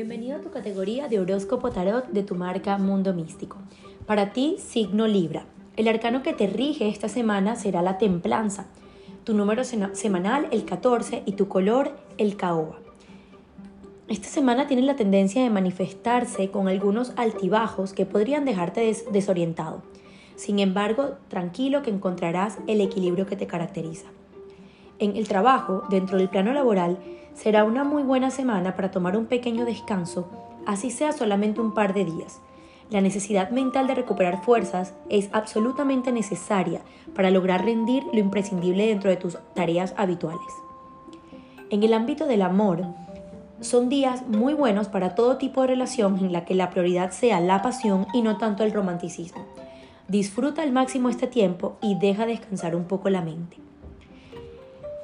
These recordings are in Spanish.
Bienvenido a tu categoría de horóscopo tarot de tu marca Mundo Místico. Para ti, signo Libra. El arcano que te rige esta semana será la templanza. Tu número semanal, el 14, y tu color, el caoba. Esta semana tienes la tendencia de manifestarse con algunos altibajos que podrían dejarte desorientado. Sin embargo, tranquilo que encontrarás el equilibrio que te caracteriza. En el trabajo, dentro del plano laboral, será una muy buena semana para tomar un pequeño descanso, así sea solamente un par de días. La necesidad mental de recuperar fuerzas es absolutamente necesaria para lograr rendir lo imprescindible dentro de tus tareas habituales. En el ámbito del amor, son días muy buenos para todo tipo de relación en la que la prioridad sea la pasión y no tanto el romanticismo. Disfruta al máximo este tiempo y deja descansar un poco la mente.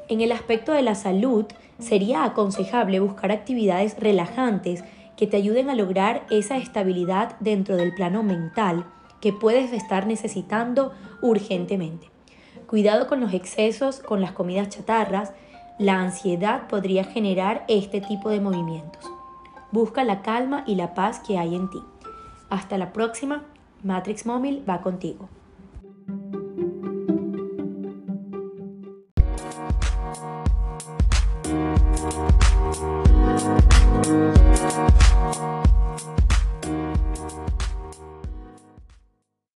En el aspecto de la salud, sería aconsejable buscar actividades relajantes que te ayuden a lograr esa estabilidad dentro del plano mental que puedes estar necesitando urgentemente. Cuidado con los excesos, con las comidas chatarras, la ansiedad podría generar este tipo de movimientos. Busca la calma y la paz que hay en ti. Hasta la próxima, Matrix Móvil va contigo.